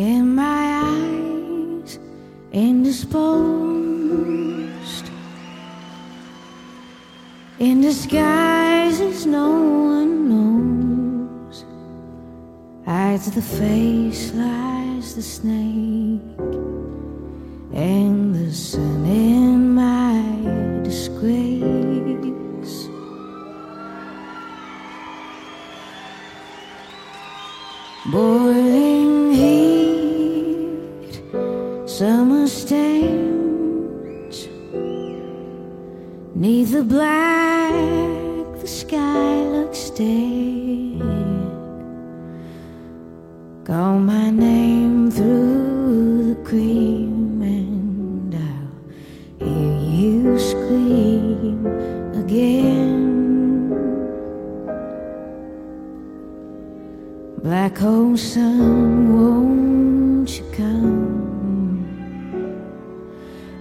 in my eyes, indisposed, in disguises no one knows. Hides the face, lies the snake, and the sun in Neath the black, the sky looks dead. Call my name through the cream, and I'll hear you scream again. Black hole sun, won't you come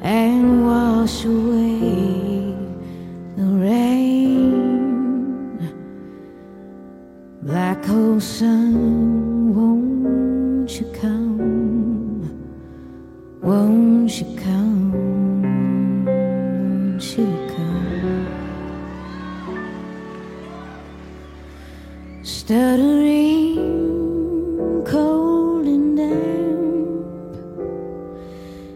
and wash away Black sun, won't you come? Won't you come? Won't you come? Stuttering, cold and damp,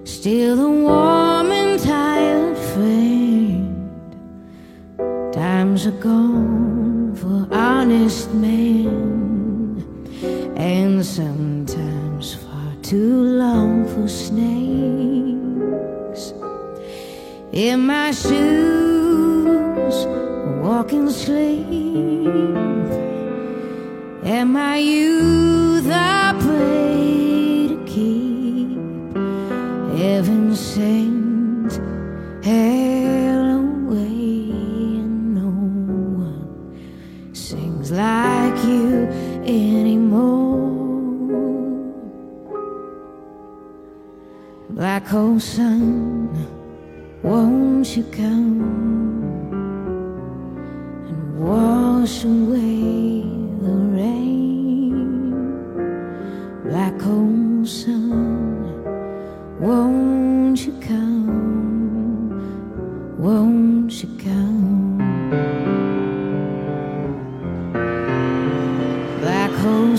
still the warm and tired friend. Times are gone honest men, and sometimes far too long for snakes. In my shoes, walking sleep. Am I youth sings like you anymore. Black hole sun, won't you come and wash away the rain? Black hole sun, won't you come? Won't you come?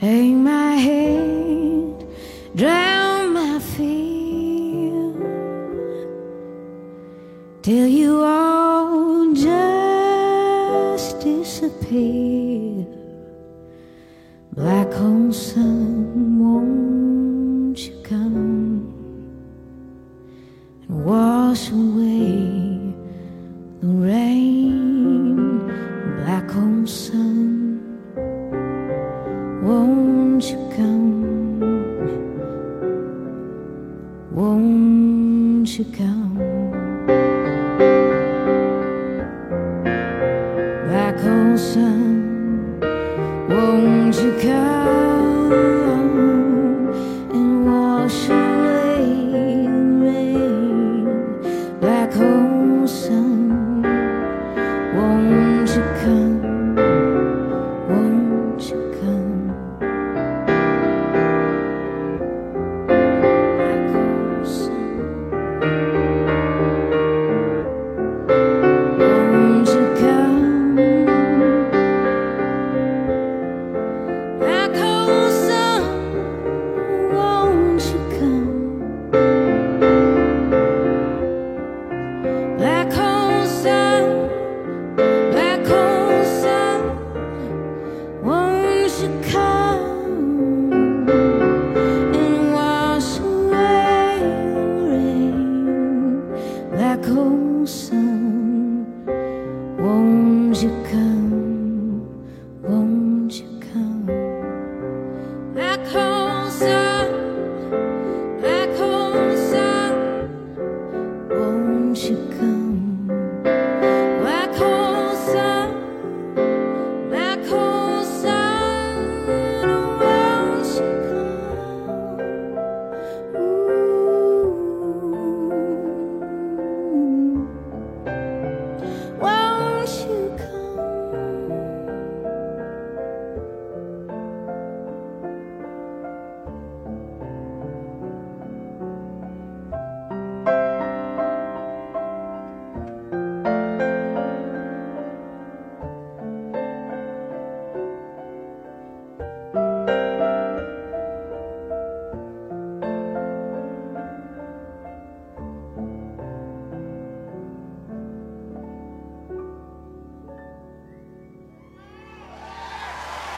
Hang my head, drown my fear, till you all just disappear. Black hole sun, won't Won't you come? Won't you come? Black hole sun, won't you come and wash away the rain? Black hole sun, won't you come?